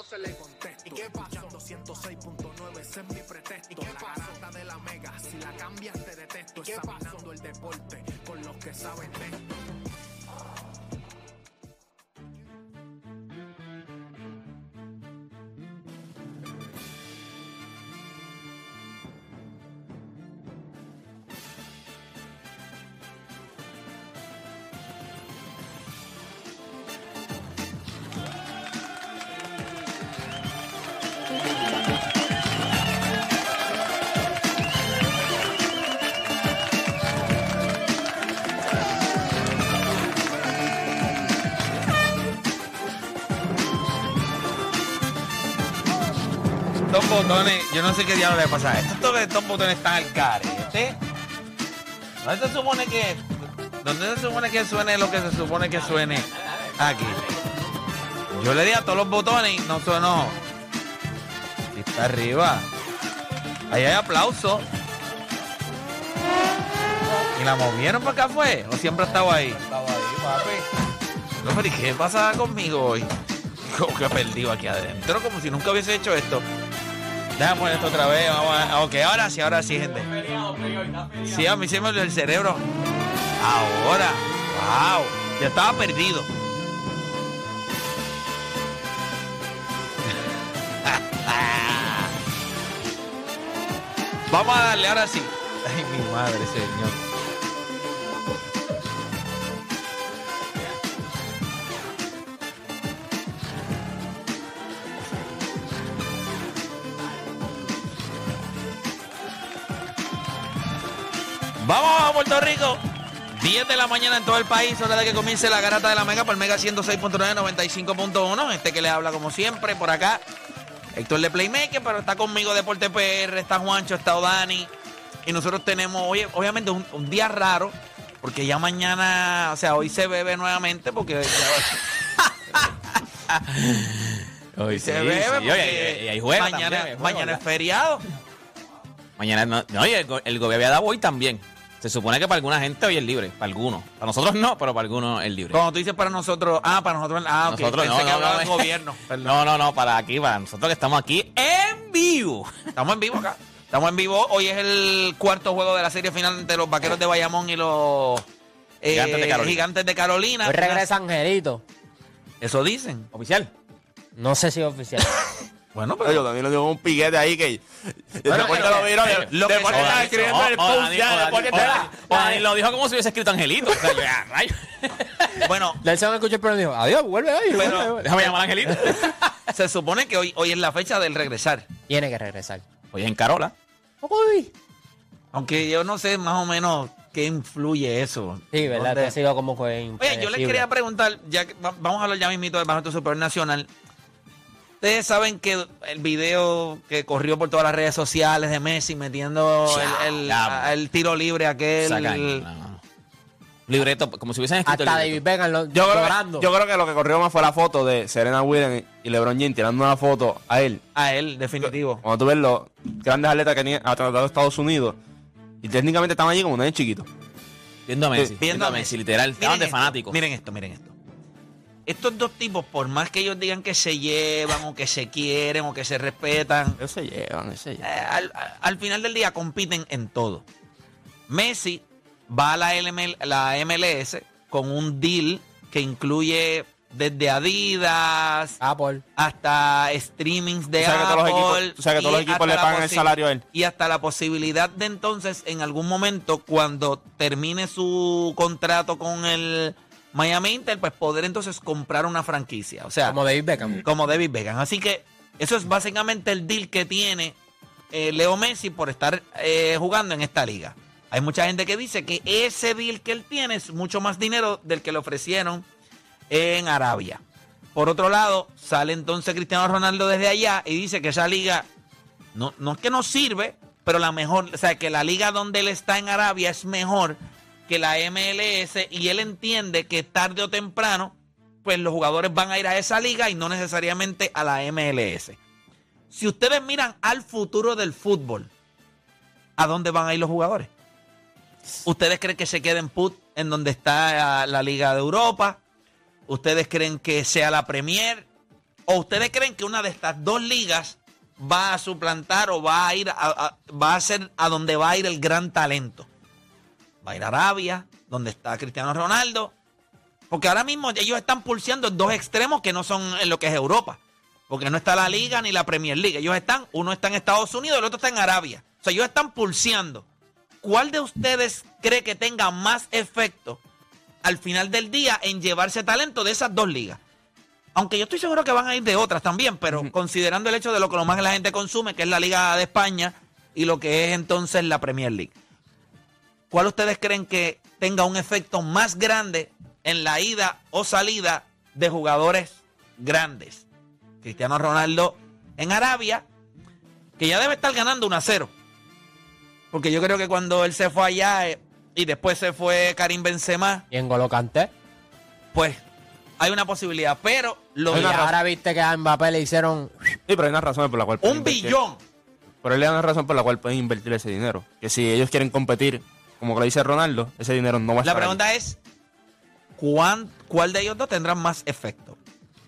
12 le contesto, ¿y qué pasó? 106.9, ese es mi pretexto, ¿Y qué la garata de la mega, si la cambias te detesto, examinando el deporte con los que saben de esto. Botones, yo no sé qué diablo le pasa. Estos, estos botones están al carete. ¿Dónde se supone que.? ¿Dónde se supone que suene lo que se supone que suene aquí? Yo le di a todos los botones y no sonó. Y está arriba. Ahí hay aplauso. ¿Y la movieron para acá fue? ¿O siempre ha estado ahí? Estaba ahí, papi. No, pero ¿y qué pasa conmigo hoy? Como que perdido aquí adentro, como si nunca hubiese hecho esto. Déjame poner esto otra vez. Vamos a... Ok, ahora sí, ahora sí, gente. Sí, a mí se me olvidó el cerebro. Ahora. Wow. Ya estaba perdido. Vamos a darle ahora sí. Ay, mi madre, señor. Vamos a Puerto Rico. 10 de la mañana en todo el país, hora de que comience la garata de la Mega por Mega 106.9, 95.1. Este que le habla como siempre por acá. Héctor de Playmaker, pero está conmigo Deporte PR, está Juancho, está Odani. Y nosotros tenemos, hoy, obviamente, un, un día raro, porque ya mañana, o sea, hoy se bebe nuevamente, porque ya- Hoy se sí, bebe, sí, porque oye, y- hay juego mañana, también, hay juego, mañana es feriado. Mañana no, no, y el, el gobierno había dado hoy también. Se supone que para alguna gente hoy es libre, para algunos. Para nosotros no, pero para algunos es libre. Cuando tú dices para nosotros, ah, para nosotros, ah, ok, Nosotros pensé no, que no, hablaba no, del no. gobierno. Perdón. No, no, no, para aquí, para nosotros que estamos aquí en vivo. Estamos en vivo acá. Estamos en vivo. Hoy es el cuarto juego de la serie final entre los vaqueros de Bayamón y los eh, Gigantes de Carolina. Gigantes de Carolina. Hoy regresa Angelito. Eso dicen. Oficial. No sé si es oficial. Bueno, Pero yo también le dio un piquete ahí que. Bueno, después lo te lo que- vieron. lo que Después se- te estaba escribiendo el post ya. Después lo dijo como si hubiese escrito Angelito. O sea, yo, ah, rayo. bueno, Del segundo escuché el dijo, adiós, vuelve hoy". Déjame llamar a Angelito. se supone que hoy, hoy es la fecha del regresar. Tiene que regresar. Hoy es en Carola. Uy. Aunque yo no sé más o menos qué influye eso. Sí, ¿verdad? ¿Dónde- Te ha sido como que Oye, yo les quería preguntar, ya que va- vamos a hablar ya mismito del Bajo Super Nacional. Ustedes saben que el video que corrió por todas las redes sociales de Messi metiendo Ya, el, el- ya. a- el tiro libre aquel. No. Libreto, como si hubiesen escrito Hasta el David. Beckham lo, Yo creo, yo creo que lo que corrió más fue la foto de Serena Williams y LeBron James tirando una foto a él. A él, definitivo. Cuando tú ves los grandes atletas que través de Estados Unidos y técnicamente estaban allí como un nene chiquito. Viendo a Messi. Viendo Viendo a Messi, literal. Estaban de fanáticos. Miren esto, miren esto. Estos dos tipos, por más que ellos digan que se llevan o que se quieren o que se respetan, Ellos se llevan, ellos se eh, llevan. al, al final del día compiten en todo. Messi va a la, LML la MLS con un deal que incluye desde Adidas Apple. hasta streamings de Tú sabes que todos los Apple, equipos- tú sabes que todos los y equipos hasta le la pagan el posi- salario a él. Y hasta la posibilidad de entonces, en algún momento, cuando termine su contrato con el Miami Inter, pues poder entonces comprar una franquicia. O sea, Como David Beckham. como David Beckham. Así que eso es básicamente el deal que tiene eh, Leo Messi por estar eh, jugando en esta liga. Hay mucha gente que dice que ese deal que él tiene es mucho más dinero del que le ofrecieron en Arabia. Por otro lado, sale entonces Cristiano Ronaldo desde allá y dice que esa liga no, no es que no sirve, pero la mejor, o sea, que la liga donde él está en Arabia es mejor que la MLS y él entiende que tarde o temprano, pues los jugadores van a ir a esa liga y no necesariamente a la MLS. Si ustedes miran al futuro del fútbol, ¿a dónde van a ir los jugadores? ¿Ustedes creen que se queden put en donde está ah, la Liga de Europa? ¿Ustedes creen que sea la Premier? ¿O ustedes creen que una de estas dos ligas va a suplantar o va a ir a, va a ser a donde va a ir el gran talento? Va a ir a Arabia, donde está Cristiano Ronaldo. Porque ahora mismo ellos están pulseando dos extremos que no son en lo que es Europa. Porque no está la Liga ni la Premier League. Ellos están, uno está en Estados Unidos el otro está en Arabia. O sea, ellos están pulseando. ¿Cuál de ustedes cree que tenga más efecto al final del día en llevarse talento de esas dos ligas? Aunque yo estoy seguro que van a ir de otras también, pero considerando el hecho de lo que lo más la gente consume, que es la Liga de España y lo que es entonces la Premier League. ¿Cuál ustedes creen que tenga un efecto más grande en la ida o salida de jugadores grandes? Cristiano Ronaldo en Arabia, que ya debe estar ganando 1 a 0. Porque yo creo que cuando él se fue allá eh, y después se fue Karim Benzema, Y en Golo Kanté. pues hay una posibilidad. Pero lo de ahora viste que a Mbappé le hicieron. Sí, pero hay una razón por la cual un invertir. billón. Pero él le da una razón por la cual pueden invertir ese dinero. Que si ellos quieren competir, como lo dice Ronaldo, ese dinero no va a La estar ahí. pregunta es, ¿cuán- ¿cuál de ellos dos tendrá más efecto?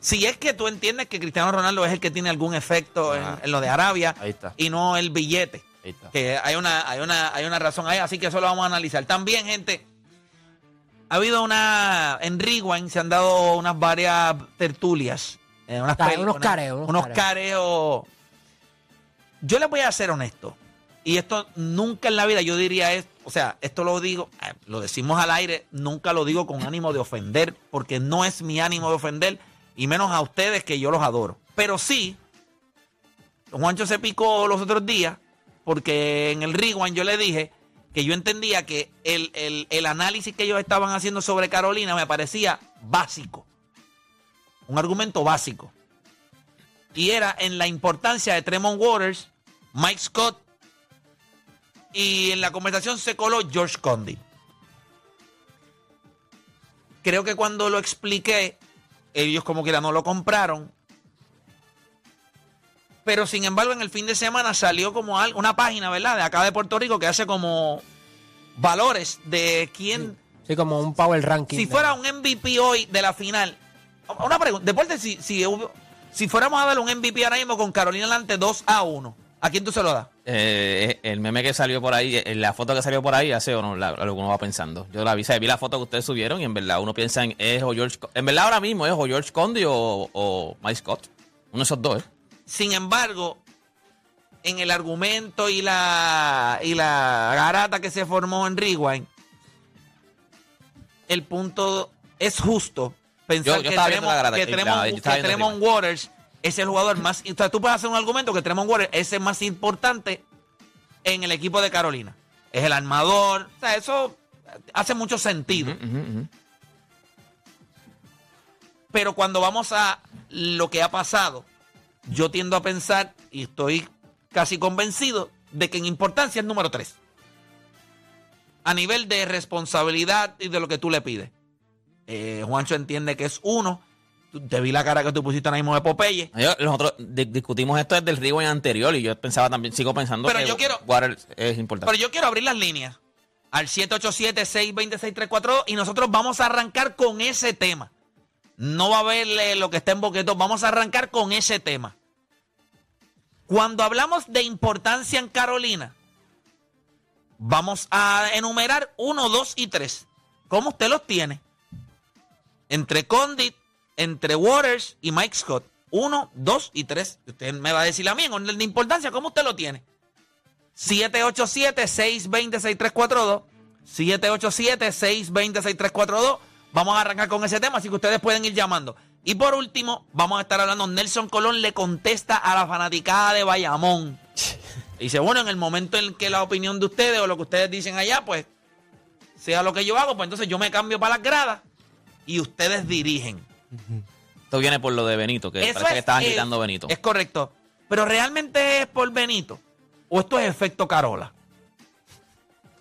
Si es que tú entiendes que Cristiano Ronaldo es el que tiene algún efecto en, Ah. en lo de Arabia Ahí está. y no el billete. Ahí está. Que hay una, hay una, hay una razón ahí, así que eso lo vamos a analizar. También, gente, ha habido una. En Rewind se han dado unas varias tertulias. eh, unas unos careos, unos Unos careos. Yo les voy a ser honesto. Y esto nunca en la vida yo diría es, o sea, esto lo digo, eh, lo decimos al aire, nunca lo digo con ánimo de ofender, porque no es mi ánimo de ofender, y menos a ustedes que yo los adoro. Pero sí, Juancho se picó los otros días porque en el Rewind yo le dije que yo entendía que el, el- el análisis que ellos estaban haciendo sobre Carolina me parecía básico. Un argumento básico. Y era en la importancia de Tremont Waters, Mike Scott y en la conversación se coló George Condi. Creo que cuando lo expliqué, ellos como quiera no lo compraron. Pero sin embargo, en el fin de semana salió como al- una página, ¿verdad? De acá de Puerto Rico que hace como valores de quién. Sí, como un power ranking. Si de- fuera un MVP hoy de la final. Una pregunta. Deporte, si, si, si fuéramos a dar un MVP ahora mismo con Carolina delante 2 a 1, ¿a quién tú se lo das? Eh, el meme que salió por ahí, eh, la foto que salió por ahí, hace o no, la- lo que uno va pensando. Yo la vi, vi la foto que ustedes subieron y en verdad uno piensa en es o George, en verdad ahora mismo es o George Condi o, o Mike Scott. Uno de esos dos, ¿eh? Sin embargo, en el argumento y la, y la garata que se formó en Rewind, el punto es justo pensar Yo- yo que garata, que eh, estaba que Tremont Waters es el jugador más... O sea, tú puedes hacer un argumento que Tremont Waters es el más importante en el equipo de Carolina. Es el armador. O sea, eso hace mucho sentido. Pero cuando vamos a lo que ha pasado, yo tiendo a pensar, y estoy casi convencido, de que en importancia es número 3. A nivel de responsabilidad y de lo que tú le pides. Eh, Juancho entiende que es uno. Te vi la cara que tú pusiste ahora mismo de Popeye. Yo- nosotros di- discutimos esto desde el rewind anterior y yo pensaba también, sigo pensando Pero que yo quiero- es importante. Pero yo quiero abrir las líneas. al 787-626-342 y nosotros vamos a arrancar con ese tema. No va a haber eh, lo que está en boqueto, vamos a arrancar con ese tema. Cuando hablamos de importancia en Carolina, vamos a enumerar 1, 2 y 3. ¿Cómo usted los tiene? Entre Condit, entre Waters y Mike Scott. 1, 2 y 3. Usted me va a decir a mí en orden de importancia, ¿cómo usted lo tiene? 787-620-6342. 787-620-6342. Vamos a arrancar con ese tema, así que ustedes pueden ir llamando. Y por último, vamos a estar hablando. Nelson Colón le contesta a la fanaticada de Bayamón. Dice, bueno, en el momento en que la opinión de ustedes o lo que ustedes dicen allá, pues, sea lo que yo hago, pues entonces yo me cambio para las gradas y ustedes dirigen. Esto viene por lo de Benito, que Eso parece que es- estaban es- gritando Benito. Es correcto. Pero realmente es por Benito. ¿O esto es efecto Carola?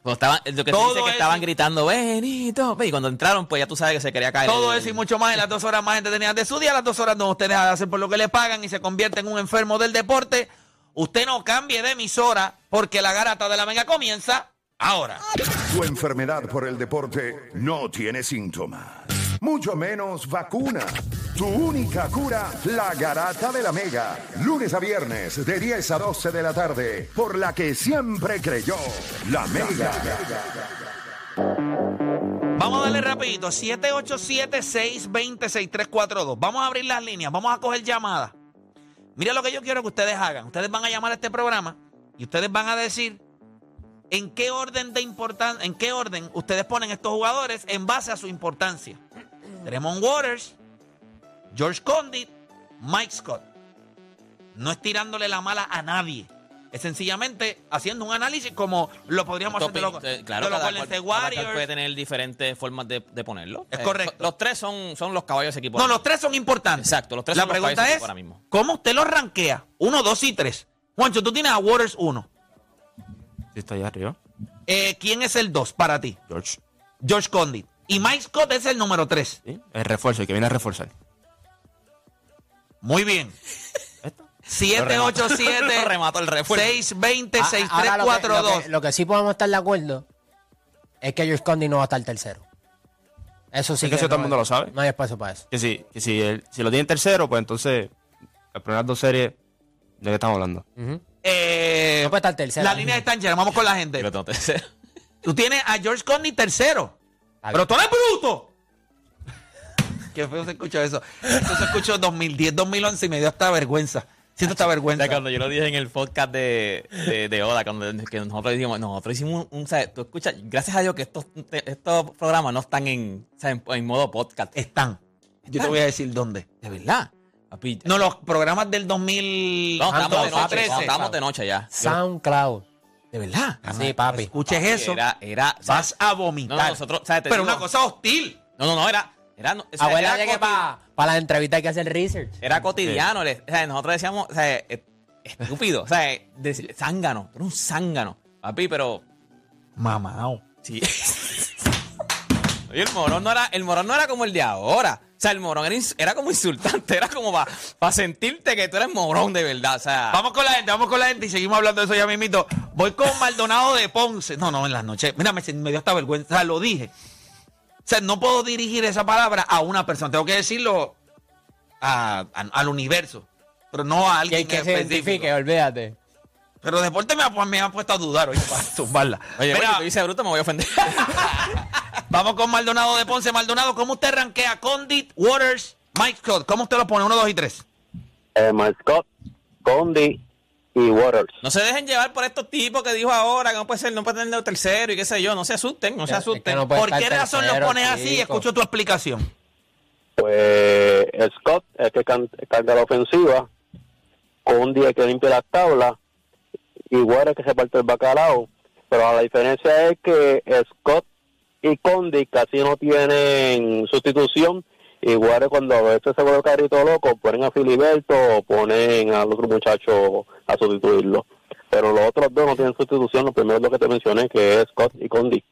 Cuando estaban, lo que se Todo dice que eso- estaban gritando Benito. Y cuando entraron, pues ya tú sabes que se quería caer. Todo el- eso y mucho más en las dos horas más entretenidas de su día, las dos horas donde ustedes hacen por lo que le pagan y se convierte en un enfermo del deporte. Usted no cambie de emisora porque la garata de la mega comienza ahora. Tu enfermedad por el deporte no tiene síntomas, mucho menos vacuna. Tu única cura, la garata de la mega. Lunes a viernes de 10 a 12 de la tarde, por la que siempre creyó, la mega. Vamos a darle rapidito, 787-620-6342. Vamos a abrir las líneas, vamos a coger llamadas. Mira lo que yo quiero que ustedes hagan. Ustedes van a llamar a este programa y ustedes van a decir en qué orden de importancia, en qué orden ustedes ponen estos jugadores en base a su importancia. Tremont Waters, George Condit, Mike Scott. No es tirándole la mala a nadie. Es sencillamente haciendo un análisis como lo podríamos hacer de los, Eh, claro, de los cada cual- State cada Warriors. puede tener diferentes formas de, de ponerlo. Es Eh, correcto. Los tres son, son los caballos equipo. No, los tres son importantes. Exacto, los tres La son los pregunta países es, ahora mismo. ¿cómo usted los rankea? Uno, dos y tres. Juancho, tú tienes a Waters uno. Sí, está allá arriba. Eh, ¿Quién es el dos para ti? George. George Condit. Y Mike Scott es el número tres. ¿sí? El refuerzo, el que viene a reforzar. Muy bien. Lo 787 remató el refuerzo. 620 Ah, lo que- Lo 6342. que, lo que sí podemos estar de acuerdo es que George Condi no va a estar tercero. Eso sí Es que eso no todo el mundo lo sabe. No hay espacio para eso. Que si, que si, él- si lo tiene en tercero, pues entonces las primeras dos series, ¿de qué estamos hablando? Eh, No puede estar tercero. la línea está llena. Vamos con la gente. Yo tengo tercero. Tú tienes a George Condit tercero. Pero tú eres bruto. Qué feo se escuchó eso. Eso se escuchó en 2010, 2011 y me dio hasta vergüenza. Siento esta O vergüenza. sea, cuando yo lo dije en el podcast de, de, de Oda, cuando que nosotros dijimos, nosotros hicimos un, un- ¿sabes? Tú escuchas, gracias a Dios que estos, estos programas no están en, en, en modo podcast. Están. Yo te voy a decir dónde. De verdad. Papi, No, los programas del 2000. no, estamos de noche, 2013. no, estamos de noche ya. SoundCloud. De verdad. Sí, papi. Escuches eso. Era, era, vas a vomitar. No, no, nosotros, ¿sabes? Te Pero digo- una cosa hostil. No, no, no, era, era, no, o sea, Abuela, era que para las entrevistas hay que hacer research. Era cotidiano. le- o sea, nosotros decíamos, o sea, estúpido, o sea, de- zángano, era un zángano. Papi, pero Mamao. sí. Oye, el morón no era, el morón no era como el de ahora. O sea, el morón era, era como insultante, era como para sentirte que tú eres morón de verdad. O sea, Vamos con la gente, vamos con la gente y seguimos hablando de eso ya mismito. Voy con Maldonado de Ponce. No, no, en las noches. Mira, me, me dio hasta vergüenza. O sea, lo dije. O sea, no puedo dirigir esa palabra a una persona. Tengo que decirlo a- a- al universo. Pero no a Que alguien hay que se identifique, olvídate. Pero deporte me ha, me ha puesto a dudar hoy para tumbarla. oye, Mira, oye, tú dices bruto, me voy a ofender. vamos con Maldonado de Ponce. Maldonado, ¿cómo usted rankea Condit, Waters, Mike Scott? ¿Cómo usted lo pone? Uno, dos y tres. eh, Scott, Condi y Waters. No se dejen llevar por estos tipos que dijo ahora que no puede ser, no puede tener tercero y qué sé yo. No se asusten, no se Es que asusten. no puede ¿Por qué razón tercero, pones así? chico. Escucho tu explicación. Pues Scott es el que carga la ofensiva, Condi es que limpia las tablas y Waters es que se parte el bacalao. Pero la diferencia es que Scott y Condi casi no tienen sustitución. Waters cuando a veces se vuelve el carrito loco, ponen a Filiberto o ponen al otro muchacho a sustituirlo. Pero los otros dos no tienen sustitución. Lo primero es lo que te mencioné, que es Scott y Condi.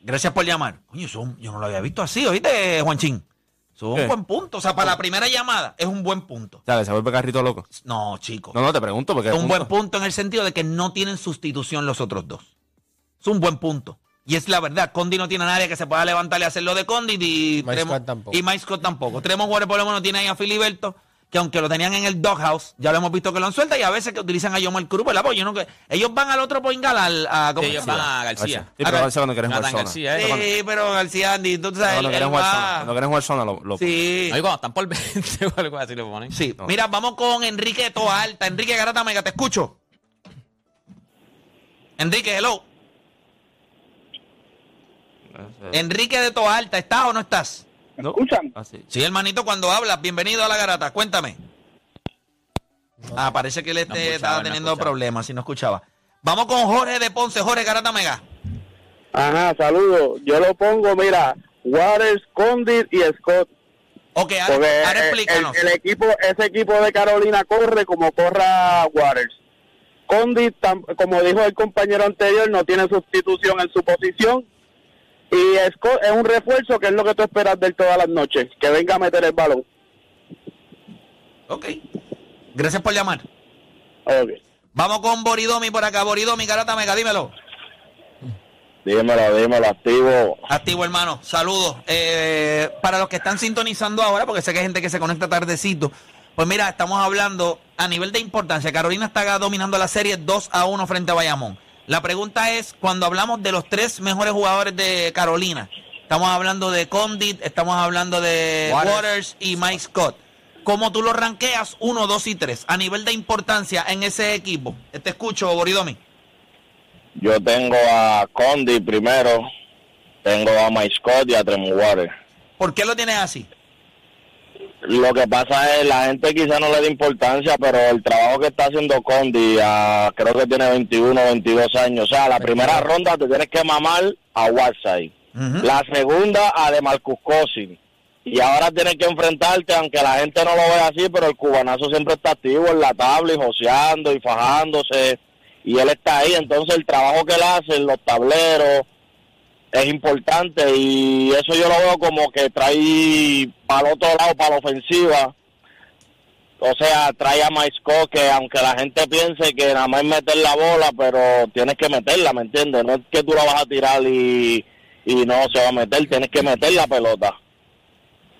Gracias por llamar. Oye, eso, yo no lo había visto así, ¿oíste, Juanchín? Eso es un ¿Qué? buen punto. O sea, para la primera llamada es un buen punto. O sea, que se vuelve carrito loco. No, chico. No, no, te pregunto porque... es un buen punto en el sentido de que no tienen sustitución los otros dos. Es un buen punto. Y es la verdad, Condi no tiene a nadie que se pueda levantar y hacer lo de Condi y Mike Tremont- Scott tampoco. y Mike Scott tampoco. Tremont Waters por lo menos tiene ahí a Filiberto, que aunque lo tenían en el doghouse, ya lo hemos visto que lo han suelta y a veces que utilizan a Yomar Cruz, ¿verdad? Porque yo no que ellos van al otro point guard, al, a, ¿cómo Sí, se ellos van a García. Sí, pero a veces cuando quieren jugar zona. García, eh. Sí, pero García Andy, tú sabes, Cuando quieren jugar zona, cuando quieren jugar zona, lo, lo Sí. Oye, cuando están por 20 o algo así lo ponen. Sí, mira, vamos con Enrique de Toa Alta. Enrique Garata Mega, te escucho. Enrique, hello. Enrique de Toa Alta, ¿estás o no estás? ¿No? escuchan? Ah, sí. Sí, hermanito, cuando hablas, bienvenido a la garata, cuéntame. Ah, parece que él este, estaba teniendo problemas, si no escuchaba. Vamos con Jorge de Ponce, Jorge Garata Mega. Ajá, saludos. Yo lo pongo, mira, Waters, Condit y Scott. Ok, ahora, Porque ahora eh, explícanos. el, el equipo, ese equipo de Carolina corre como corra Waters. Condit, como dijo el compañero anterior, no tiene sustitución en su posición. Y Scott es un refuerzo que es lo que tú esperas de él todas las noches, que venga a meter el balón. Ok. Gracias por llamar. Ok. Vamos con Boridomi por acá. Boridomi, Garata Mega, dímelo. Dímelo, dímelo, activo. Activo, hermano. Saludos. Eh, para los que están sintonizando ahora, porque sé que hay gente que se conecta tardecito, pues mira, estamos hablando a nivel de importancia. Carolina está dominando la serie 2 a 1 frente a Bayamón. La pregunta es, cuando hablamos de los tres mejores jugadores de Carolina, estamos hablando de Condit, estamos hablando de Waters. Waters, y Mike Scott. ¿Cómo tú los ranqueas 1, 2 y 3 a nivel de importancia en ese equipo? Te escucho, Boridomi. Yo tengo a Condi primero, tengo a Mike Scott y a Tremont Waters. ¿Por qué lo tienes así? Lo que pasa es, la gente quizá no le da importancia, pero el trabajo que está haciendo Condi, ah, creo que tiene 21, 22 años. O sea, la primera ronda te tienes que mamar a Whiteside. La segunda a de Marcus. Y ahora tienes que enfrentarte, aunque la gente no lo vea así, pero el cubanazo siempre está activo en la tabla y joseando y fajándose. Y él está ahí. Entonces, el trabajo que él hace en los tableros es importante. Y eso yo lo veo como que trae para el otro lado, para la ofensiva. O sea, trae a Maisco que aunque la gente piense que nada más es meter la bola, pero tienes que meterla, ¿me entiendes? No es que tú la vas a tirar y, y no se va a meter, tienes que meter la pelota.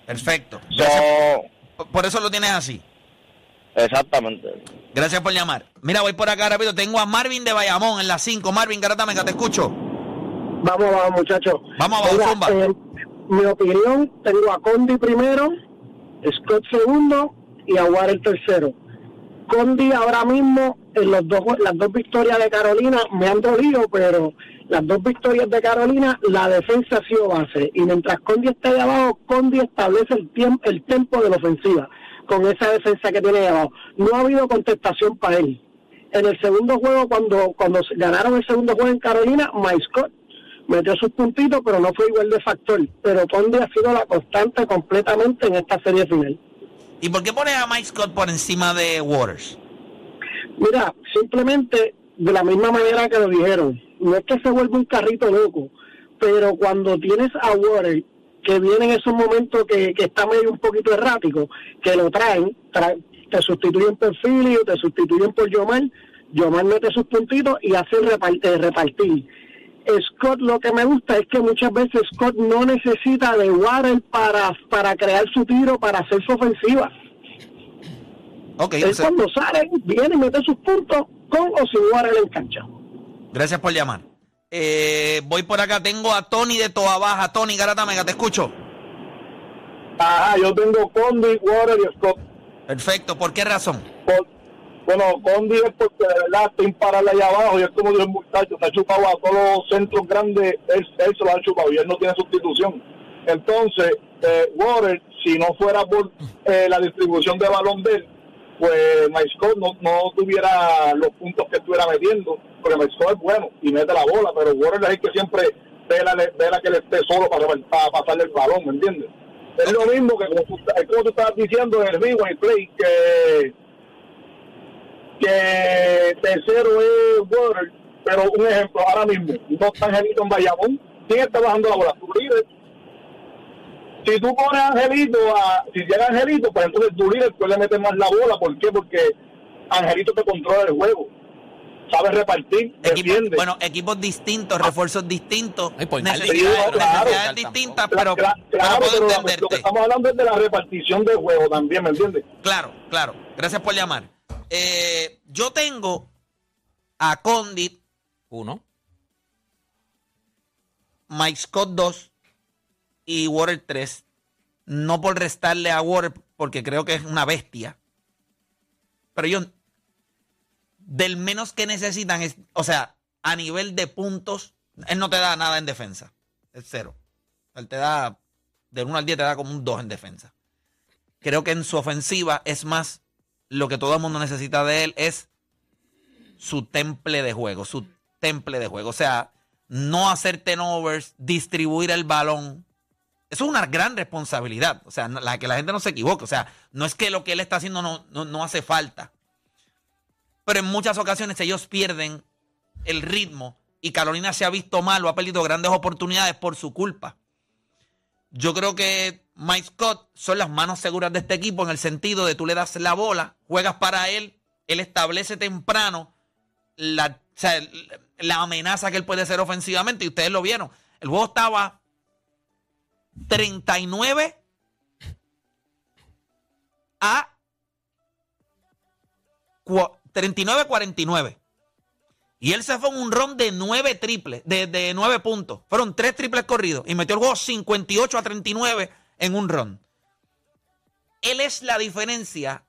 Perfecto. So, Por- eso lo tienes así. exactamente. Gracias por llamar. Mira, voy por acá rápido. Tengo a Marvin de Bayamón en la 5. Marvin, Garata Mega, te escucho. Vamos abajo, muchachos. Vamos abajo, Mira, zumba. eh, mi opinión, tengo a Condi primero, Scott segundo y a Warren tercero. Condi ahora mismo, en los dos, las dos victorias de Carolina, me han dolido, pero las dos victorias de Carolina, la defensa ha sido base. Y mientras Condi esté de abajo, Condi establece el, tiempo, el tempo de la ofensiva con esa defensa que tiene de abajo. No ha habido contestación para él. En el segundo juego, cuando, cuando ganaron el segundo juego en Carolina, Mike Scott metió sus puntitos, pero no fue igual de factor. Pero Condi ha sido la constante completamente en esta serie final. ¿Y por qué pones a Mike Scott por encima de Waters? Mira, simplemente de la misma manera que lo dijeron, no es que se vuelva un carrito loco, pero cuando tienes a Water, que viene en esos momentos que, que está medio un poquito errático, que lo traen, tra- te sustituyen por Philly o te sustituyen por Yomar, Yomar mete sus puntitos y hace repar- eh, repartir. Scott lo que me gusta es que muchas veces Scott no necesita de Water para, para crear su tiro, para hacer su ofensiva. Ok, Él o sea, cuando sale, viene y mete sus puntos con o sin Warren en cancha. gracias por llamar. Eh, voy por acá, tengo a Tony de Toa Baja. Tony, Garata Mega, te escucho. Ajá, yo tengo Condi, Water y Scott. Perfecto, ¿por qué razón? Con- bueno, Condi es porque de verdad está imparable allá abajo y es como dijo el muchacho, se ha chupado a todos los centros grandes, él, él se lo ha chupado y él no tiene sustitución. Entonces, eh, Water, si no fuera por eh, la distribución de balón de él, pues Mike Scott no, no tuviera los puntos que estuviera metiendo, porque Mike Scott es bueno y mete la bola, pero Water es el que siempre vela, vela que él esté solo para, para pasarle el balón, ¿me entiendes? Es lo mismo que como tú, como tú estabas diciendo en el el play, que que tercero es Water, pero un ejemplo, ahora mismo, no está Angelito en Bayamón, ¿quién está bajando la bola? Tu líder. Si tú pones a Angelito, a, si llega Angelito, pues entonces tu líder puede meter más la bola, ¿por qué? Porque Angelito te controla el juego. sabe repartir, Equipo- defiende. bueno, equipos distintos, refuerzos distintos, Ay, tal necesidades, Sí, claro. necesidades distintas, pero, Cla- pero claro, puedo pero la- lo que estamos hablando es de la repartición del juego también, ¿me entiendes? Claro, claro. Gracias por llamar. Eh, yo tengo a Condit, Uno. Mike Scott 2 y Water 3. No por restarle a Water, porque creo que es una bestia. Pero yo, del menos que necesitan es, o sea, a nivel de puntos, él no te da nada en defensa. Es cero. Él te da, del 1 al 10 te da como un 2 en defensa. Creo que en su ofensiva es más, lo que todo el mundo necesita de él es su temple de juego, su temple de juego. O sea, no hacer turnovers, distribuir el balón. Eso es una gran responsabilidad. O sea, la que la gente no se equivoque. O sea, no es que lo que él está haciendo no, no, no hace falta. Pero en muchas ocasiones ellos pierden el ritmo y Carolina se ha visto mal o ha perdido grandes oportunidades por su culpa. Yo creo que Mike Scott son las manos seguras de este equipo en el sentido de tú le das la bola, juegas para él, él establece temprano la, amenaza que él puede ser ofensivamente y ustedes lo vieron. El juego estaba 39 a 39-49. Y él se fue en un ron de 9 triples, de, de 9 puntos. Fueron 3 triples corridos y metió el juego 58 a 39 en un ron. Él es la diferencia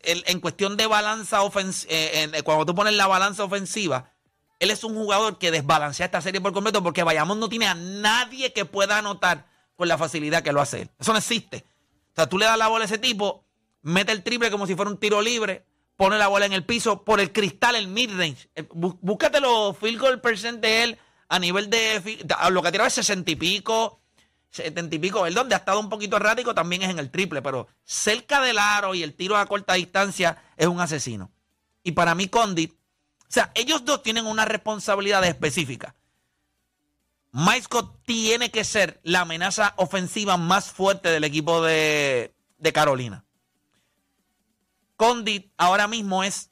en cuestión de balanza ofensiva. cuando tú pones la balanza ofensiva, él es un jugador que desbalancea esta serie por completo porque Bayamón no tiene a nadie que pueda anotar con la facilidad que lo hace él. Eso no existe. O sea, tú le das la bola a ese tipo, mete el triple como si fuera un tiro libre, pone la bola en el piso por el cristal, el mid-range. Eh, bú- Búscate los field goal percent de él a nivel de. a Lo que ha tirado es 60 y pico, 70 y pico. Donde ha estado un poquito errático también es en el triple, pero cerca del aro y el tiro a corta distancia es un asesino. Y para mí, Condit, o sea, ellos dos tienen una responsabilidad específica. Scott tiene que ser la amenaza ofensiva más fuerte del equipo de, de Carolina. Condit ahora mismo es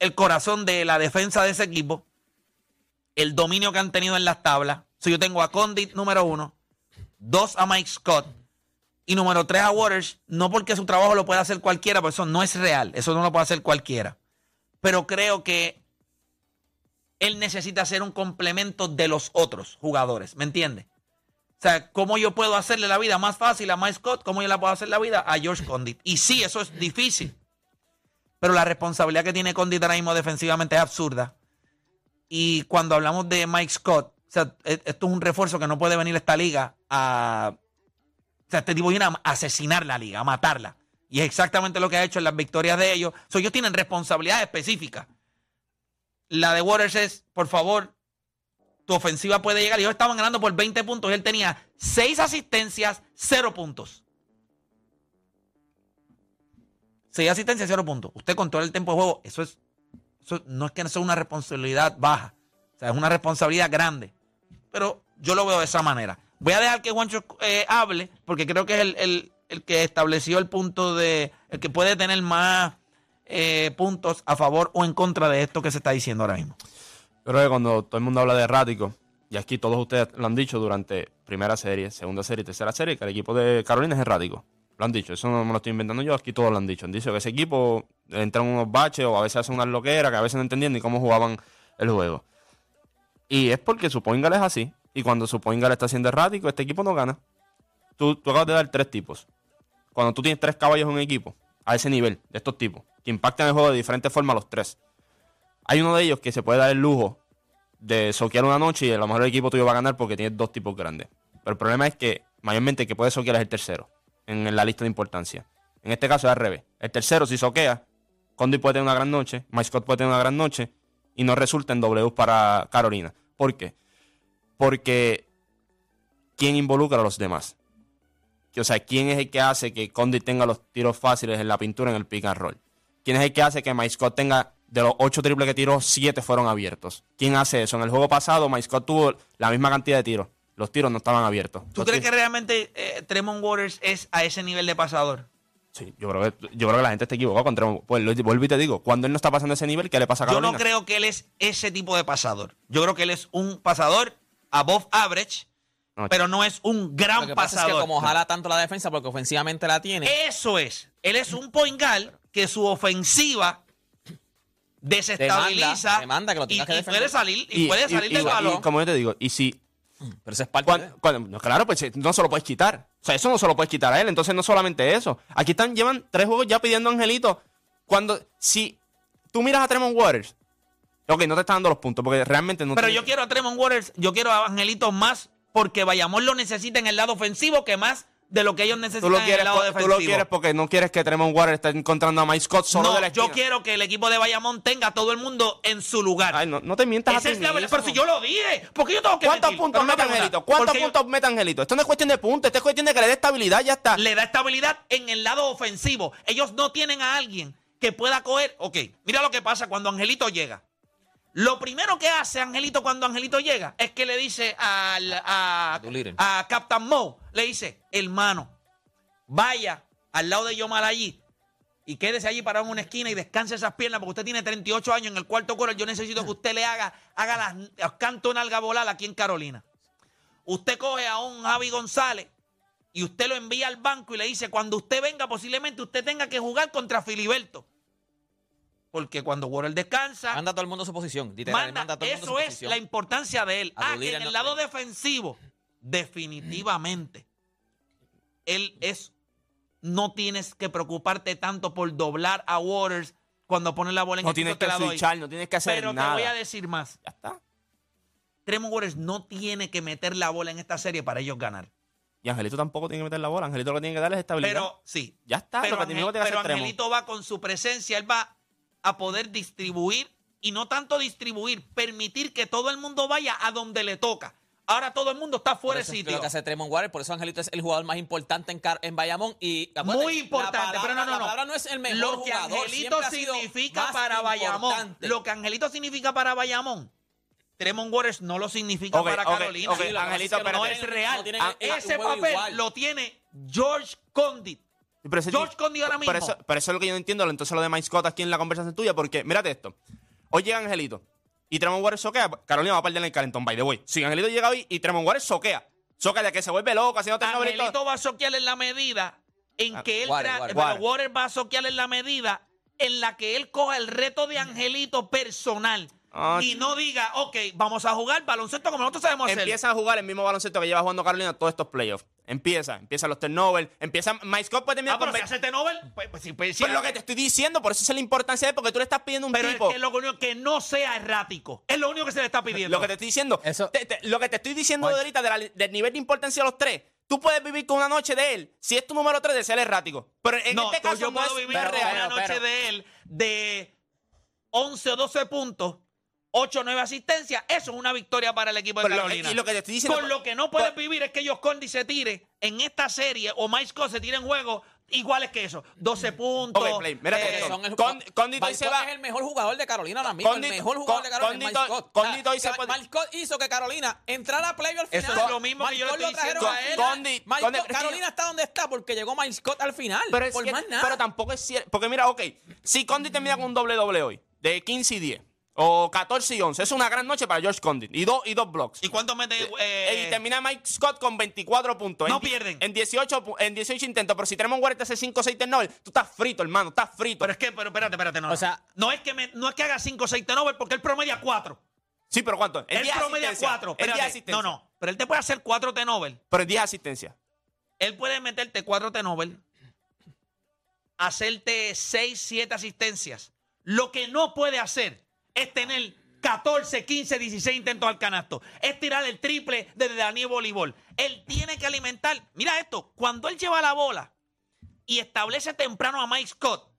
el corazón de la defensa de ese equipo, el dominio que han tenido en las tablas. So, yo tengo a Condit número uno, dos a Mike Scott y número tres a Waters, no porque su trabajo lo pueda hacer cualquiera, porque eso no es real, eso no lo puede hacer cualquiera. Pero creo que él necesita ser un complemento de los otros jugadores, ¿me entiende? O sea, ¿cómo yo puedo hacerle la vida más fácil a Mike Scott? ¿Cómo yo le puedo hacer la vida a George Condit? Y sí, eso es difícil. Pero la responsabilidad que tiene Condit ahora mismo defensivamente es absurda. Y cuando hablamos de Mike Scott, o sea, e- esto es un refuerzo que no puede venir esta liga a. O sea, este tipo viene a asesinar la liga, a matarla. Y es exactamente lo que ha hecho en las victorias de ellos. So, ellos tienen responsabilidades específicas. La de Waters es, por favor, tu ofensiva puede llegar. Ellos estaban ganando por 20 puntos él tenía 6 asistencias, 0 puntos. 6 asistencias, 0 puntos. Usted controla el tiempo de juego. Eso es. Eso no es que no sea una responsabilidad baja. O sea, es una responsabilidad grande. Pero yo lo veo de esa manera. Voy a dejar que Juancho eh, hable, porque creo que es el, el- el que estableció el punto de. el que puede tener más eh, puntos a favor o en contra de esto que se está diciendo ahora mismo. Yo creo que cuando todo el mundo habla de errático, y aquí todos ustedes lo han dicho durante primera serie, segunda serie tercera serie, que el equipo de Carolina es errático. Lo han dicho, eso no me lo estoy inventando yo, aquí todos lo han dicho. Han dicho que ese equipo entra en unos baches o a veces hacen unas loqueras que a veces no entendían ni cómo jugaban el juego. Y es porque su point guard es así. Y cuando su está siendo errático, este equipo no gana. Tú, tú acabas de dar tres tipos. Cuando tú tienes tres caballos en un equipo, a ese nivel, de estos tipos, que impactan el juego de diferentes formas los tres. Hay uno de ellos que se puede dar el lujo de soquear una noche y a lo mejor el equipo tuyo va a ganar porque tienes dos tipos grandes. Pero el problema es que mayormente el que puede soquear es el tercero en la lista de importancia. En este caso es al revés. El tercero, si soquea, Condi puede tener una gran noche, Mike Scott puede tener una gran noche y no resulta en W para Carolina. ¿Por qué? Porque ¿quién involucra a los demás? O sea, ¿quién es el que hace que Condi tenga los tiros fáciles en la pintura en el pick and roll? ¿Quién es el que hace que Mike Scott tenga de los ocho triples que tiró, siete fueron abiertos? ¿Quién hace eso? En el juego pasado, Mike Scott tuvo la misma cantidad de tiros. Los tiros no estaban abiertos. ¿Tú Los crees que realmente eh, Tremont Waters es a ese nivel de pasador? Sí, yo creo, que, yo creo que la gente está equivocada con Tremont. Pues lo- vuelvo y te digo, cuando él no está pasando ese nivel, ¿qué le pasa a Yo Carolina? no creo que él es ese tipo de pasador. Yo creo que él es un pasador above average, No, pero no es un gran Lo que pasa pasador. es que como jala tanto la defensa porque ofensivamente la tiene, Eso es. Él es un point guard que su ofensiva desestabiliza Demanda, demanda que lo y, que y puede salir y, puede salir y- del y- balón. y como yo te digo, y si pero eso es parte de... cuando- no, claro, pues eh, no se lo puedes quitar. O sea, eso no se lo puedes quitar a él. Entonces, no solamente eso. Aquí están, llevan tres juegos ya pidiendo a Angelito. Cuando, si tú miras a Tremont Waters, ok, no te está dando los puntos, porque realmente no Pero yo quiero a Tremont Waters, yo quiero a Angelito más porque Bayamón lo necesita en el lado ofensivo que más de lo que ellos Tú necesitan lo, en el lado defensivo. tú lo quieres porque no quieres que Tremont Waters esté encontrando a Mike Scott solo no, de la yo quiero que el equipo de Bayamón tenga a todo el mundo en su lugar. Ay, no, no te mientas Esa a es ti la verdad. Pero si yo lo dije, ¿por qué yo tengo que ¿Cuántos mentir? puntos mete. Angelito? ¿Cuántos Porque yo- puntos mete Angelito? Esto no es cuestión de puntos, esto es cuestión de que le dé estabilidad, ya está. le da estabilidad en el lado ofensivo. Ellos no tienen a alguien que pueda coger. Ok, mira lo que pasa cuando Angelito llega. Lo primero que hace Angelito cuando Angelito llega es que le dice al, a, Captain Mo, le dice, hermano, vaya al lado de Yomar allí y quédese allí parado en una esquina y descanse esas piernas porque usted tiene 38 años en el cuarto quarter. Yo necesito que usted le haga, haga las, canto nalga volar aquí en Carolina. Usted coge a un Javi González y usted lo envía al banco y le dice, cuando usted venga, posiblemente usted tenga que jugar contra Filiberto. Porque cuando Warren descansa, Manda a todo el mundo a su posición. literal, manda- manda a todo el mundo a su eso es posición. la importancia de él. A Ah, que en el lado defensivo, definitivamente, él es, no tienes que preocuparte tanto por doblar a Waters cuando pone la bola en No el tienes te que la doy. switchar, no tienes que hacer Pero nada. te voy a decir más. Ya está. Tremont Waters no tiene que meter la bola en esta serie para ellos ganar. Y Angelito tampoco tiene que meter la bola. Angelito lo que tiene que darle es estabilidad. Pero sí, ya está. pero, lo que tiene Angel- que hacer pero. Angelito va con su presencia, él va a poder distribuir y no tanto distribuir, permitir que todo el mundo vaya a donde le toca. Ahora todo el mundo está fuera de eso es sitio. lo que hace Tremont Waters, por eso Angelito es el jugador más importante en, Car- en Bayamón. Y, Muy importante, palabra- pero no, no, no. palabra no es el mejor lo que jugador. Angelito significa para Bayamón. importante. Lo que Angelito significa para Bayamón, Tremont Waters no lo significa para Carolina. ok, Sí, lo que pasa Angelito, es que no es real. No tienen Ah, un Ese papel igual. lo tiene George Condit. Pero ese George Condit ahora mismo. Pero eso, pero eso es lo que yo no entiendo. Entonces lo de Mike Scott aquí en la conversación tuya. Porque, mírate esto. Hoy llega Angelito. Y Tremont Waters soquea. Carolina va a perder en el calentón, by the way. Si Angelito llega hoy y Tremont Waters soquea. Soquea de que se vuelve loco, haciendo y todo. Angelito va a soquear en la medida en Ah, que él Warren. pero. Warren va a soquear en la medida en la que él coja el reto de Angelito personal Ah, y no diga, ok, vamos a jugar baloncesto como nosotros sabemos hacer. Empieza a jugar el mismo baloncesto que lleva jugando Carolina todos estos playoffs. Empieza, empieza los turnovers, empieza. Mike Scott puede terminar Ah, pero con si hace este Nobel, pues, pues sí, pues sí. Pero lo que te estoy diciendo, por eso es la importancia de porque tú le estás pidiendo un Pero es tipo. que lo único que no sea errático. Es lo único que se le está pidiendo. Lo que te estoy diciendo, Eso- te- te- lo que te estoy diciendo Oye. de ahorita de la- del nivel de importancia de los tres, tú puedes vivir con una noche de él, si es tu número tres de ser errático. Pero en no, este caso yo no puedo es vivir con una noche pero- de él de 11 o 12 puntos, 8 o 9 asistencias. Eso es una victoria para el equipo de Pero lo- Carolina. y lo que te estoy diciendo- Con lo que no puedes vivir es que ellos Condi se tire en esta serie o Scott se tire en juego iguales que eso. 12 puntos. Ok, Play, mírate eh. Son el- Con- hoy se va- es el mejor jugador de Carolina ahora mismo. Condit- el mejor jugador de Carolina es Mike Condit- Scott. Condit hoy se puede- Scott hizo que Carolina entrara a playoff al final. Eso es lo mismo que Mike yo le estoy lo trajeron diciendo a él. Condit- Mike Condit- Scott- Carolina está donde está porque llegó Mike Scott al final. Pero, por que- más nada. pero tampoco es cierto. Porque mira, ok, si Condit termina con un doble doble hoy, de 15 y 10, o 14 y 11, es una gran noche para George Condit. Y dos, y dos blocks. ¿Y cuánto mete? eh, y termina Mike Scott con 24 puntos. No En pierden. En 18, pu- en 18 intentos. Pero si tenemos un guardia hace 5 o 6 turnovers, tú estás frito, hermano. Estás frito. Pero es que, pero espérate, espérate, no. O no. sea- no es que me- no es que haga 5 o 6 turnovers porque él promedia 4. sí, pero ¿cuánto? Él 10 promedia asistencias. 4. En 10 asistencias. No, no. Pero él te puede hacer 4 turnovers. Pero en 10 asistencias. Él puede meterte 4 turnovers, hacerte 6, 7 asistencias. Lo que no puede hacer es tener 14, 15, 16 intentos al canasto. Es tirar el triple desde Daniel Voleibol. Él tiene que alimentar. Mira esto, cuando él lleva la bola y establece temprano a Mike Scott,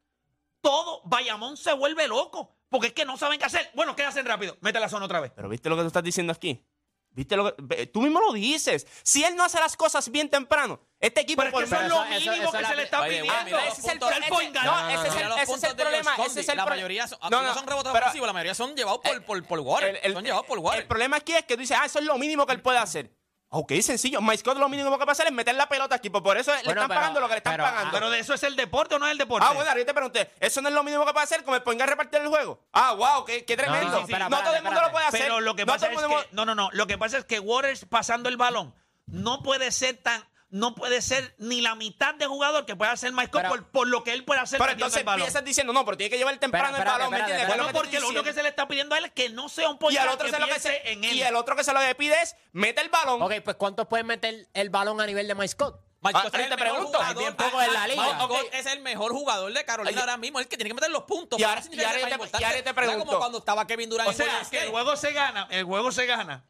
todo Bayamón se vuelve loco. Porque es que no saben qué hacer. Bueno, ¿qué hacen rápido? Mete la zona otra vez. Pero ¿viste lo que tú estás diciendo aquí? ¿Viste lo que.? Tú mismo lo dices. Si él no hace las cosas bien temprano, este equipo por eso es lo eso- eso- mínimo eso que se le está pidiendo. ese es el pro- point guard. no, No, no, ese no, es el- mira los ese es el problema, ese es el La mayoría son, No, no, no, son rebotes ofensivos, la mayoría son llevados por, por, por Warren. El, el- son llevados por Warren. el problema aquí es que tú dices, ah, eso es lo mínimo que él puede hacer. Ok, sencillo. Mike Scott lo mínimo que puede hacer es meter la pelota aquí. Por eso le están pero- pagando lo que le están pero- pagando. Pero de eso es el deporte o no es el deporte. Ah, bueno, ahorita te pregunté. ¿Eso no es lo mínimo que puede hacer? Como el ponga a repartir el juego. Ah, wow, qué, qué tremendo. no, espera, no espérate, todo el mundo lo puede hacer. Pero lo que No pasa todo es el mundo- que no, no, no, lo que pasa es que Waters pasando el balón no puede ser tan no puede ser ni la mitad de jugador que pueda hacer Mike Scott por, por lo que él puede hacer Pero entonces el balón. empiezas diciendo, no, pero tiene que llevar temprano el balón, ¿me entiendes? Bueno, ¿Qué es porque lo único que se le está pidiendo a él es que no sea un point y guard, otro que se lo que piense se, en él. y el otro que se lo que pide es mete el balón. Ok, pues ¿cuántos pueden meter el balón a nivel de Mike Scott? Mike Ah, Scott es el te mejor pregunto. jugador. En la liga. Es el mejor de Carolina Ay, ahora mismo. Es el que tiene que meter los puntos. Y para ahora- y ahora y ahora te pregunto. como cuando estaba Kevin Durant O sea, es que el juego se gana, el juego se gana.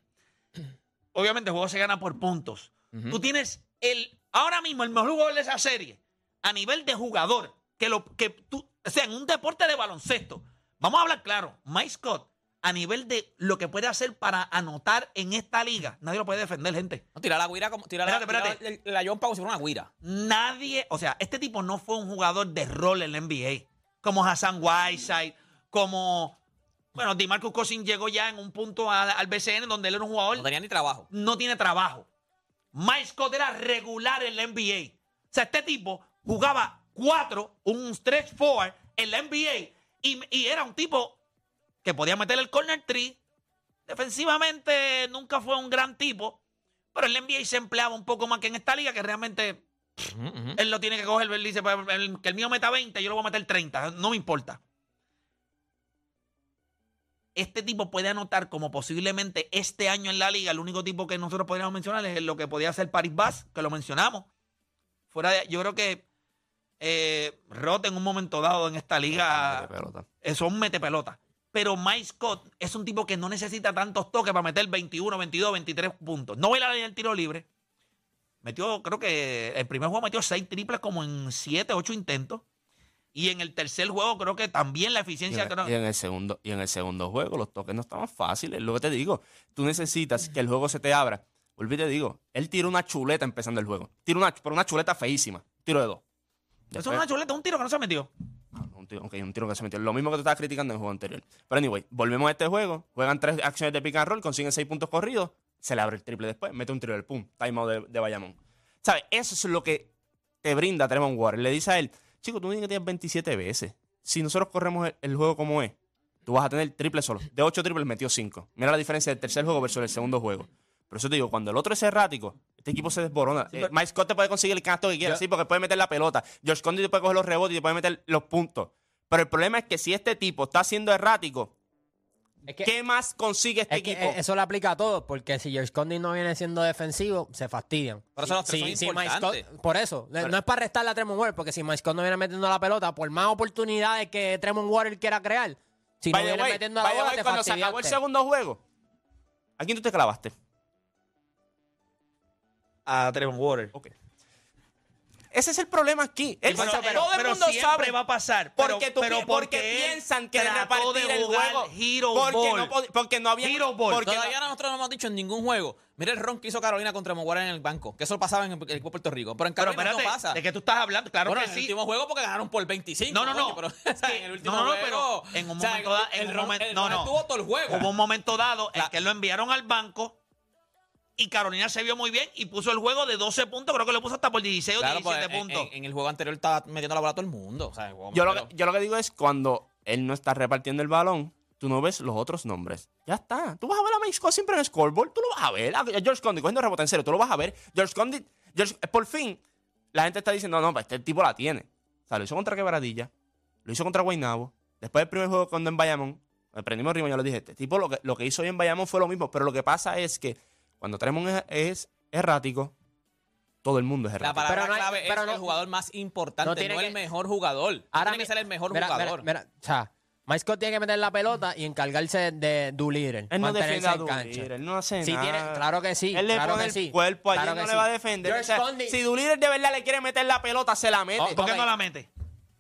Obviamente el juego se gana por puntos. Tú tienes el ahora mismo el mejor jugador de esa serie a nivel de jugador que lo que tú, o sea, en un deporte de baloncesto. Vamos a hablar claro, Mike Scott a nivel de lo que puede hacer para anotar en esta liga, nadie lo puede defender, gente. No, tira la guira como. Tira la, Espérate, espérate. tira la, la John si fuera una guira. Nadie, o sea, este tipo no fue un jugador de rol en la NBA, como Hassan Whiteside, como bueno, DeMarcus Cousins llegó ya en un punto a- al BCN donde él era un jugador No tenía ni trabajo. no tiene trabajo. Mike Scott era regular en la NBA. O sea, este tipo jugaba cuatro, un stretch forward en la NBA y, y era un tipo que podía meter el corner tree. Defensivamente nunca fue un gran tipo, pero en la NBA se empleaba un poco más que en esta liga que realmente él lo tiene que coger. Él dice, pues, el- que el mío meta 20, yo lo voy a meter 30. No me importa. Este tipo puede anotar como posiblemente este año en la liga. El único tipo que nosotros podríamos mencionar es lo que podía hacer Paris Bass, que lo mencionamos. Fuera de, yo creo que eh, Roth en un momento dado en esta liga es un mete pelota. Pero Mike Scott es un tipo que no necesita tantos toques para meter 21, 22, 23 puntos. No ve la línea del tiro libre. Metió, creo que el primer juego metió 6 triples como en 7, 8 intentos. Y en el tercer juego creo que también la Y eficiencia... en, y en el segundo, y en el segundo juego los toques no estaban fáciles. Lo que te digo, tú necesitas que el juego se te abra. Volví y te digo, él tiró una chuleta empezando el juego. Tiró una, pero una chuleta feísima. Tiro de dos. Eso es una chuleta, un tiro que no se metió. Ah, Un tiro, ok, un tiro que se metió. Lo mismo que tú estabas criticando en el juego anterior. Pero anyway, volvemos a este juego. Juegan tres acciones de pick and roll, consiguen seis puntos corridos. Se le abre el triple después, mete un tiro del pum. Timeout de, de Bayamón. ¿Sabes? Eso es lo que te brinda Tremont Waters. Le dice a él, chico, tú tienes que tener 27 veces. Si nosotros corremos el, el juego como es, tú vas a tener triple solo. De 8 triples metió 5. Mira la diferencia del tercer juego versus el segundo juego. Por eso te digo, cuando el otro es errático, este equipo se desborona. Eh, Mike Scott te puede conseguir el canasto que quiera, sí, porque puede meter la pelota. George Condy te puede coger los rebotes y te puede meter los puntos. Pero el problema es que si este tipo está siendo errático, Es que, ¿qué más consigue este es que, equipo? eh, eso le aplica a todos, porque si George Condy no viene siendo defensivo, se fastidian. Por eso los tres son Mike importantes. Scott- por eso, no- no es para restarle a Tremont Waters, porque si Mike Scott no viene metiendo la pelota, por más oportunidades que Tremont Waters quiera crear, si By no viene way, metiendo la way, te cuando se acabó el segundo juego, ¿a quién tú te clavaste? A Trevor Water. Ok. Ese es el problema aquí. Él pero, sabe- pero- todo el pero mundo siempre sabe. va a pasar. Pero, Porque, tú pero porque porque piensan que repartir de el juego. hero porque, ball. no, porque no había. Hero ball. porque Todavía nosotros no hemos dicho en ningún juego. Mira el ron que hizo Carolina contra Moguara en el banco. Que eso pasaba en el equipo de Puerto Rico. Pero en Pero Carolina espérate, no pasa. ¿de qué tú estás hablando? Claro bueno, que en el sí. último juego porque ganaron por 25. No, no, no. coño, pero, o sea, en el último no, no, no, juego, pero en un o sea, momento dado, en el un Ron- momento, el no, no. estuvo todo el juego. Hubo un momento dado en que lo enviaron al banco y Carolina se vio muy bien y puso el juego de 12 puntos, creo que lo puso hasta por 16 Claro, o pues, 17 en, puntos. en- en el juego anterior estaba metiendo la bola a todo el mundo. O sea, el juego- yo, lo que, yo lo que digo es cuando él no está repartiendo el balón, tú no ves los otros nombres. Ya está. Tú vas a ver a Mike Scott siempre en el scoreboard. Tú lo vas a ver. A George Condy cogiendo rebote en serio. Tú lo vas a ver. George Condy. George- por fin, la gente está diciendo, no, pues este tipo la tiene. O sea, lo hizo contra Quebradilla. Lo hizo contra Guaynabo. Después del primer juego cuando en Bayamón. Me prendimos ritmo, yo le dije, este tipo lo que, lo que hizo hoy en Bayamón fue lo mismo. Pero lo que pasa es que cuando Tremont es, es errático, todo el mundo es La errático. palabra Pero no hay- clave pero es no- el jugador más importante, no no, tiene el que- mejor jugador. Ahora tiene que ser el mejor mira, jugador. Mira, mira, o sea, Mike Scott tiene que meter la pelota y encargarse de líder. Él no defiende a Doolittle, él no hace Sí, nada. tiene- claro que sí. Él le claro pone que el sí, cuerpo allí, claro no que le sí. va a defender. O sea, si Doolittle de verdad le quiere meter la pelota, se la mete. Oh, ¿Por qué no la mete?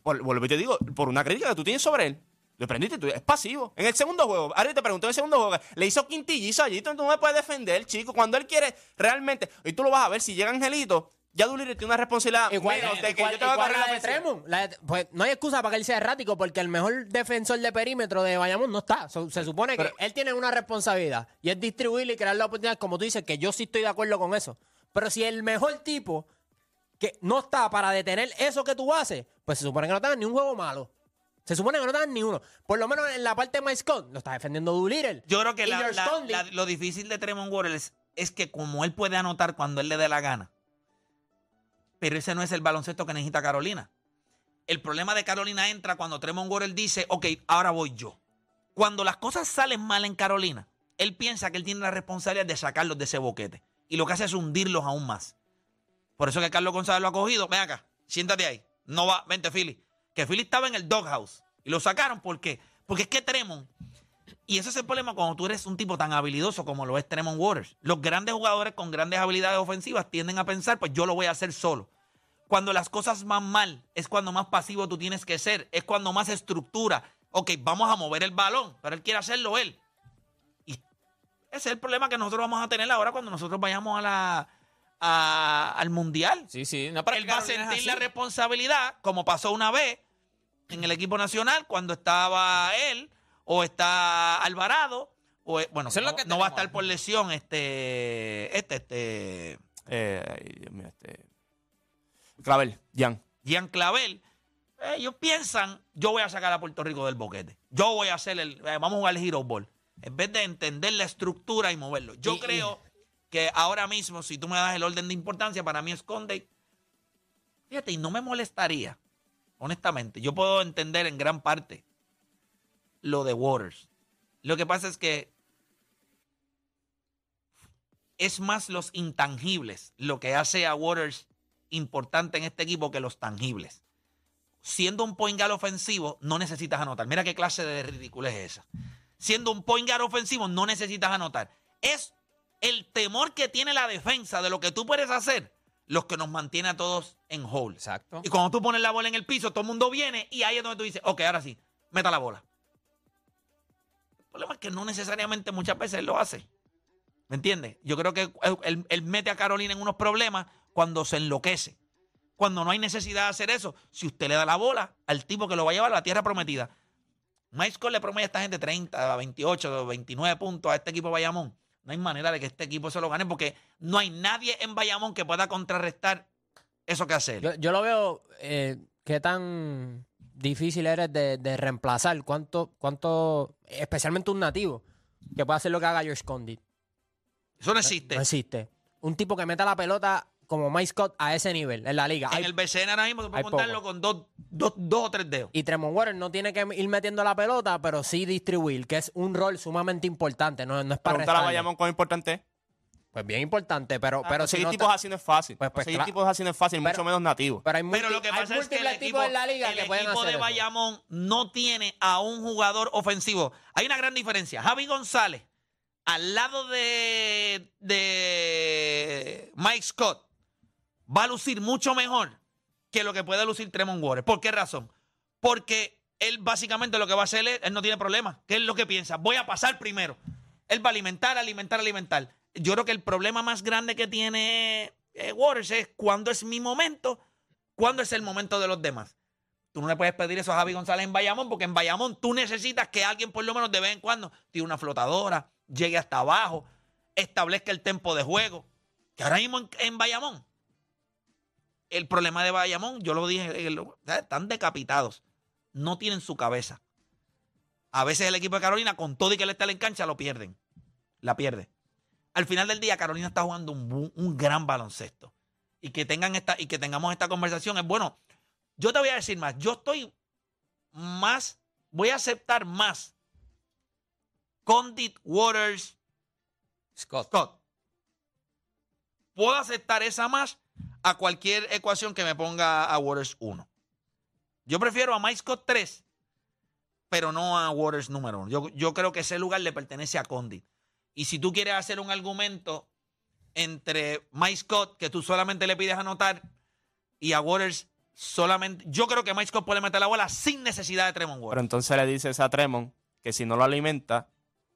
Por, vuelvo y te digo, por una crítica que tú tienes sobre él. Le prendiste, tú, es pasivo. En el segundo juego, ahora te pregunto, en el segundo juego, le hizo quintillizo allí, tú no me puedes defender, chico. Cuando él quiere realmente, y tú lo vas a ver, si llega Angelito, Ya Doolittle tiene una responsabilidad Igual, menos de que igual- yo te voy a correr la la de ofensiva. Tremont. La de- pues no hay excusa para que él sea errático porque el mejor defensor de perímetro de Bayamón no está. So- se supone que Pero- él tiene una responsabilidad y es distribuir y crear la oportunidad, como tú dices, que yo sí estoy de acuerdo con eso. Pero si el mejor tipo que no está para detener eso que tú haces, pues se supone que no te dan ni un juego malo. Se supone que no te dan ni uno. Por lo menos en la parte de My Scott lo está defendiendo Doolittle. Yo creo que la- la- la- lo difícil de Tremont Waters es que como él puede anotar cuando él le dé la gana, pero ese no es el baloncesto que necesita Carolina. El problema de Carolina entra cuando Tremont Waters dice, ok, ahora voy yo. Cuando las cosas salen mal en Carolina, él piensa que él tiene la responsabilidad de sacarlos de ese boquete. Y lo que hace es hundirlos aún más. Por eso que Carlos González lo ha cogido. Ven acá, siéntate ahí. No va, vente, Philly. Que Philly estaba en el doghouse. Y lo sacaron, ¿por qué? Porque es que Tremont y ese es el problema cuando tú eres un tipo tan habilidoso como lo es Tremont Waters. Los grandes jugadores con grandes habilidades ofensivas tienden a pensar, pues yo lo voy a hacer solo. Cuando las cosas van mal, es cuando más pasivo tú tienes que ser, es cuando más estructura. Ok, vamos a mover el balón, pero él quiere hacerlo él. Y ese es el problema que nosotros vamos a tener ahora cuando nosotros vayamos a la, a- al Mundial. Sí, sí. No, pero Él va a Carolina es sentir la así. responsabilidad, como pasó una vez en el equipo nacional, cuando estaba él, o está Alvarado, o eh, bueno, Eso es lo no, que no va a tenemos. estar por lesión, este, este, este, Eh, ay, Dios mío, este. Clavel, Jan. Gian Clavel. Eh, ellos piensan, yo voy a sacar a Puerto Rico del boquete. Yo voy a hacer el, eh, vamos a jugar el Hero Ball. En vez de entender la estructura y moverlo. Yo Y- y- creo que ahora mismo, si tú me das el orden de importancia, para mí es Conde. Fíjate, y no me molestaría, honestamente. Yo puedo entender en gran parte lo de Waters. Lo que pasa es que es más los intangibles lo que hace a Waters importante en este equipo que los tangibles. Siendo un point guard ofensivo, no necesitas anotar. Mira qué clase de ridícula es esa. Siendo un point guard ofensivo, no necesitas anotar. Es el temor que tiene la defensa de lo que tú puedes hacer, los que nos mantiene a todos en hold. Exacto. Y cuando tú pones la bola en el piso, todo el mundo viene y ahí es donde tú dices, ok, ahora sí, meta la bola. El problema es que no necesariamente muchas veces él lo hace. ¿Me entiendes? Yo creo que él, él- mete a Carolina en unos problemas cuando se enloquece. Cuando no hay necesidad de hacer eso. Si usted le da la bola al tipo que lo va a llevar a la tierra prometida. Mike Scott le promete a esta gente 30, 28, 29 puntos a este equipo de Bayamón. No hay manera de que este equipo se lo gane porque no hay nadie en Bayamón que pueda contrarrestar eso que hace él. Yo, yo lo veo, eh, qué tan difícil eres de, de reemplazar, cuánto, cuánto, especialmente un nativo, que pueda hacer lo que haga George Condit. Eso no existe. No existe. Un tipo que meta la pelota como Mike Scott a ese nivel en la liga. en Hay- el BCN ahora mismo puedes hay contarlo poco. con dos, dos, dos o tres dedos. y Tremont Waters no tiene que ir metiendo la pelota, pero sí distribuir, que es un rol sumamente importante. No, no es para Preguntar a. Bayamón cuán importante es. Pues bien importante, pero, pero si no tipos está- así no es fácil. Pues- pues tipos así no es fácil, Pero- mucho menos nativos. pero hay, Pero lo que hay pasa es que el equipo, en la liga el que equipo hacer de eso. Bayamón no tiene a un jugador ofensivo. Hay una gran diferencia. Javi González, al lado de, de Mike Scott, va a lucir mucho mejor que lo que puede lucir Tremont Waters. ¿Por qué razón? Porque él básicamente lo que va a hacer es, él no tiene problema. ¿Qué es lo que piensa? Voy a pasar primero. Él va a alimentar, alimentar, alimentar. Yo creo que el problema más grande que tiene eh, Waters es cuándo es mi momento, cuándo es el momento de los demás. Tú no le puedes pedir eso a Javi González en Bayamón, porque en Bayamón tú necesitas que alguien por lo menos de vez en cuando tire una flotadora, llegue hasta abajo, establezca el tempo de juego. Que ahora mismo en, en Bayamón, el problema de Bayamón, yo lo dije, eh, están decapitados, no tienen su cabeza. A veces el equipo de Carolina, con todo y que le está en cancha, lo pierden. La pierde. Al final del día, Carolina está jugando un, un gran baloncesto. Y que, tengan esta, y que tengamos esta conversación es bueno. Yo te voy a decir más. Yo estoy más, voy a aceptar más Condit Waters Scott. Scott. Puedo aceptar esa más a cualquier ecuación que me ponga a Waters 1. Yo prefiero a Mike Scott 3, pero no a Waters número 1. Yo, yo creo que ese lugar le pertenece a Condit. Y si tú quieres hacer un argumento entre Mike Scott, que tú solamente le pides anotar, y a Waters solamente. Yo creo que Mike Scott puede meter la bola sin necesidad de Tremont Pero Waters. entonces le dices a Tremont que si no lo alimenta,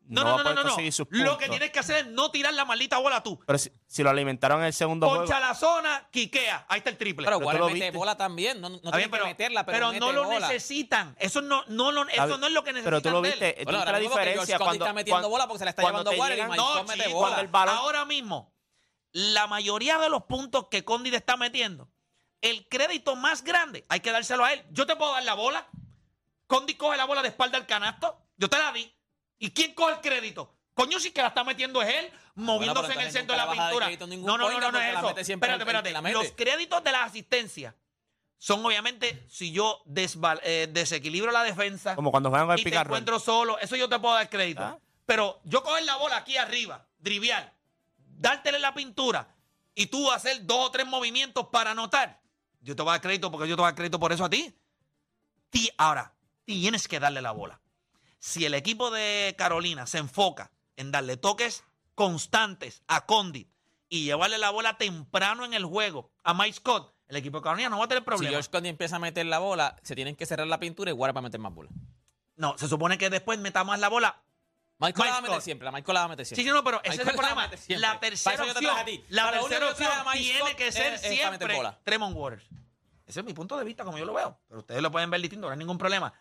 No, no, a no, poder no, no. conseguir sus Lo que tienes que hacer es no tirar la maldita bola tú. Pero si, si lo alimentaron en el segundo juego. Poncha la zona, quiquea. Ahí está el triple. Pero tú Warren lo mete viste. bola también. No, no Está tiene bien, que pero, meterla, pero, pero mete no lo bola. necesitan. Eso no, no, lo- eso no es lo que necesitan. Pero tú lo de él. viste, tú Bueno, viste ahora la mismo que diferencia cuando, está metiendo cuando- bola porque se la está cuando llevando te Warren y llegan- Mike No, mete chico, bola. cuando el balón- Ahora mismo, la mayoría de los puntos que Condit está metiendo, el crédito más grande hay que dárselo a él. Yo te puedo dar la bola. Condit coge la bola de espalda al canasto. Yo te la di. ¿Y quién coge el crédito? Coño, si que la está metiendo es él, moviéndose pero en el centro de la pintura. No, no, no, no, no es eso. Espérate, espérate. Los créditos de la asistencia son obviamente si yo desval- eh, desequilibro la defensa Como cuando juegan el y te encuentro solo, eso yo te puedo dar crédito. Ah. Pero yo coger la bola aquí arriba, drivial, dártele la pintura y tú hacer dos o tres movimientos para anotar, yo te voy a dar crédito porque yo te voy a dar crédito por eso a ti. Ti- ahora, tienes que darle la bola. Si el equipo de Carolina se enfoca en darle toques constantes a Condit y llevarle la bola temprano en el juego a Mike Scott, el equipo de Carolina no va a tener Si problemas. George Conley empieza a meter la bola, se tienen que cerrar la pintura y Warren va a meter más bola. No, se supone que después meta más la bola Michael la va a Mike meter Scott. siempre, la Michael la va a meter Sí, siempre. sí, no, pero ese es el la problema. La tercera Para te opción, la Para tercera que opción Mike tiene que ser es para siempre. Tremont Waters. Ese es mi punto de vista, como yo lo veo. Pero ustedes lo pueden ver distinto, no hay ningún problema.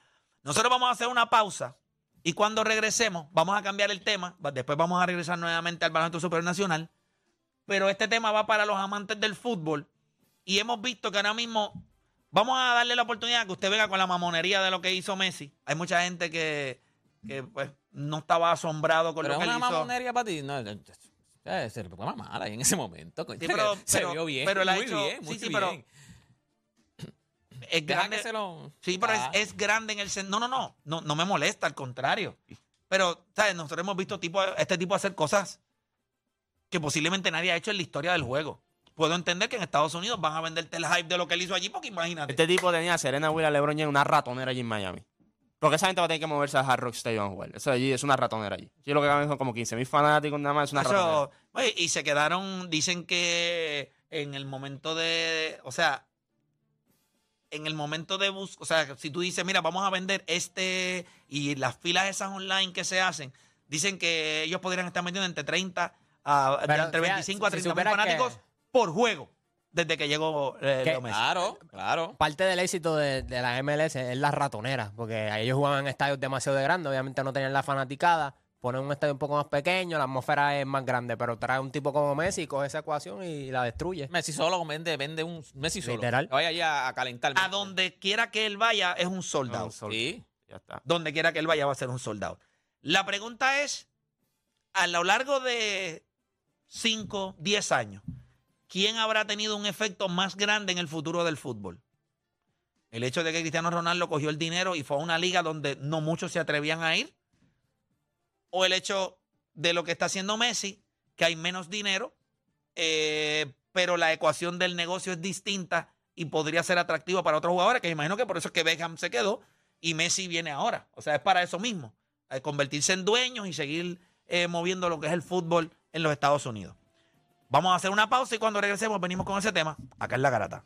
Nosotros vamos a hacer una pausa y cuando regresemos, vamos a cambiar el tema. Después vamos a regresar nuevamente al baloncesto superior nacional. Pero este tema va para los amantes del fútbol. Y hemos visto que ahora mismo vamos a darle la oportunidad que usted venga con la mamonería de lo que hizo Messi. Hay mucha gente que, que, pues, no estaba asombrado con Pero lo es que él una mamonería para ti. No, eh, eh, se le ahí en ese momento. Sí, pero- se pero- vio bien. pero ha muy hecho- bien, sí, muy sí, pero bien. Es Deja grande. que se lo- Sí, pero es, Ah. es grande en el No, no, no, no. No me molesta, al contrario. Pero, ¿sabes? Nosotros hemos visto tipo, este tipo hacer cosas que posiblemente nadie ha hecho en la historia del juego. Puedo entender que en Estados Unidos van a venderte el hype de lo que él hizo allí, porque imagínate. Este tipo tenía a Serena Williams, LeBron James, una ratonera allí en Miami. Porque esa gente va a tener que moverse a Hard Rock Stadium a jugar. Eso allí es una ratonera allí. Yo lo que caben son como 15 mil fanáticos nada más, es una ratonera. Oye, y se quedaron, dicen que en el momento de, o sea, en el momento de bus, o sea, si tú dices, mira, vamos a vender este y las filas esas online que se hacen, dicen que ellos podrían estar metiendo entre 30 a de Pero, entre fíjate, 25 a si 30 mil que- fanáticos por juego desde que llegó eh. Claro, claro. Parte del éxito de, de la MLS es la ratonera, porque ellos jugaban en estadios demasiado grandes, obviamente no tenían la fanaticada, ponen un estadio un poco más pequeño, la atmósfera es más grande, pero trae un tipo como Messi, coge esa ecuación y la destruye. Messi solo vende, vende un Messi solo. Literal. Vaya allí a, calentar. A donde quiera que él vaya es un soldado. No, sol- Sí. Ya está. donde quiera que él vaya va a ser un soldado. La pregunta es, a lo largo de 5, 10 años, ¿quién habrá tenido un efecto más grande en el futuro del fútbol? El hecho de que Cristiano Ronaldo cogió el dinero y fue a una liga donde no muchos se atrevían a ir. O el hecho de lo que está haciendo Messi, que hay menos dinero, eh, pero la ecuación del negocio es distinta y podría ser atractiva para otros jugadores, que imagino que por eso es que Beckham se quedó y Messi viene ahora. O sea, es para eso mismo, eh, convertirse en dueños y seguir eh, moviendo lo que es el fútbol en los Estados Unidos. Vamos a hacer una pausa y cuando regresemos venimos con ese tema acá en La Garata.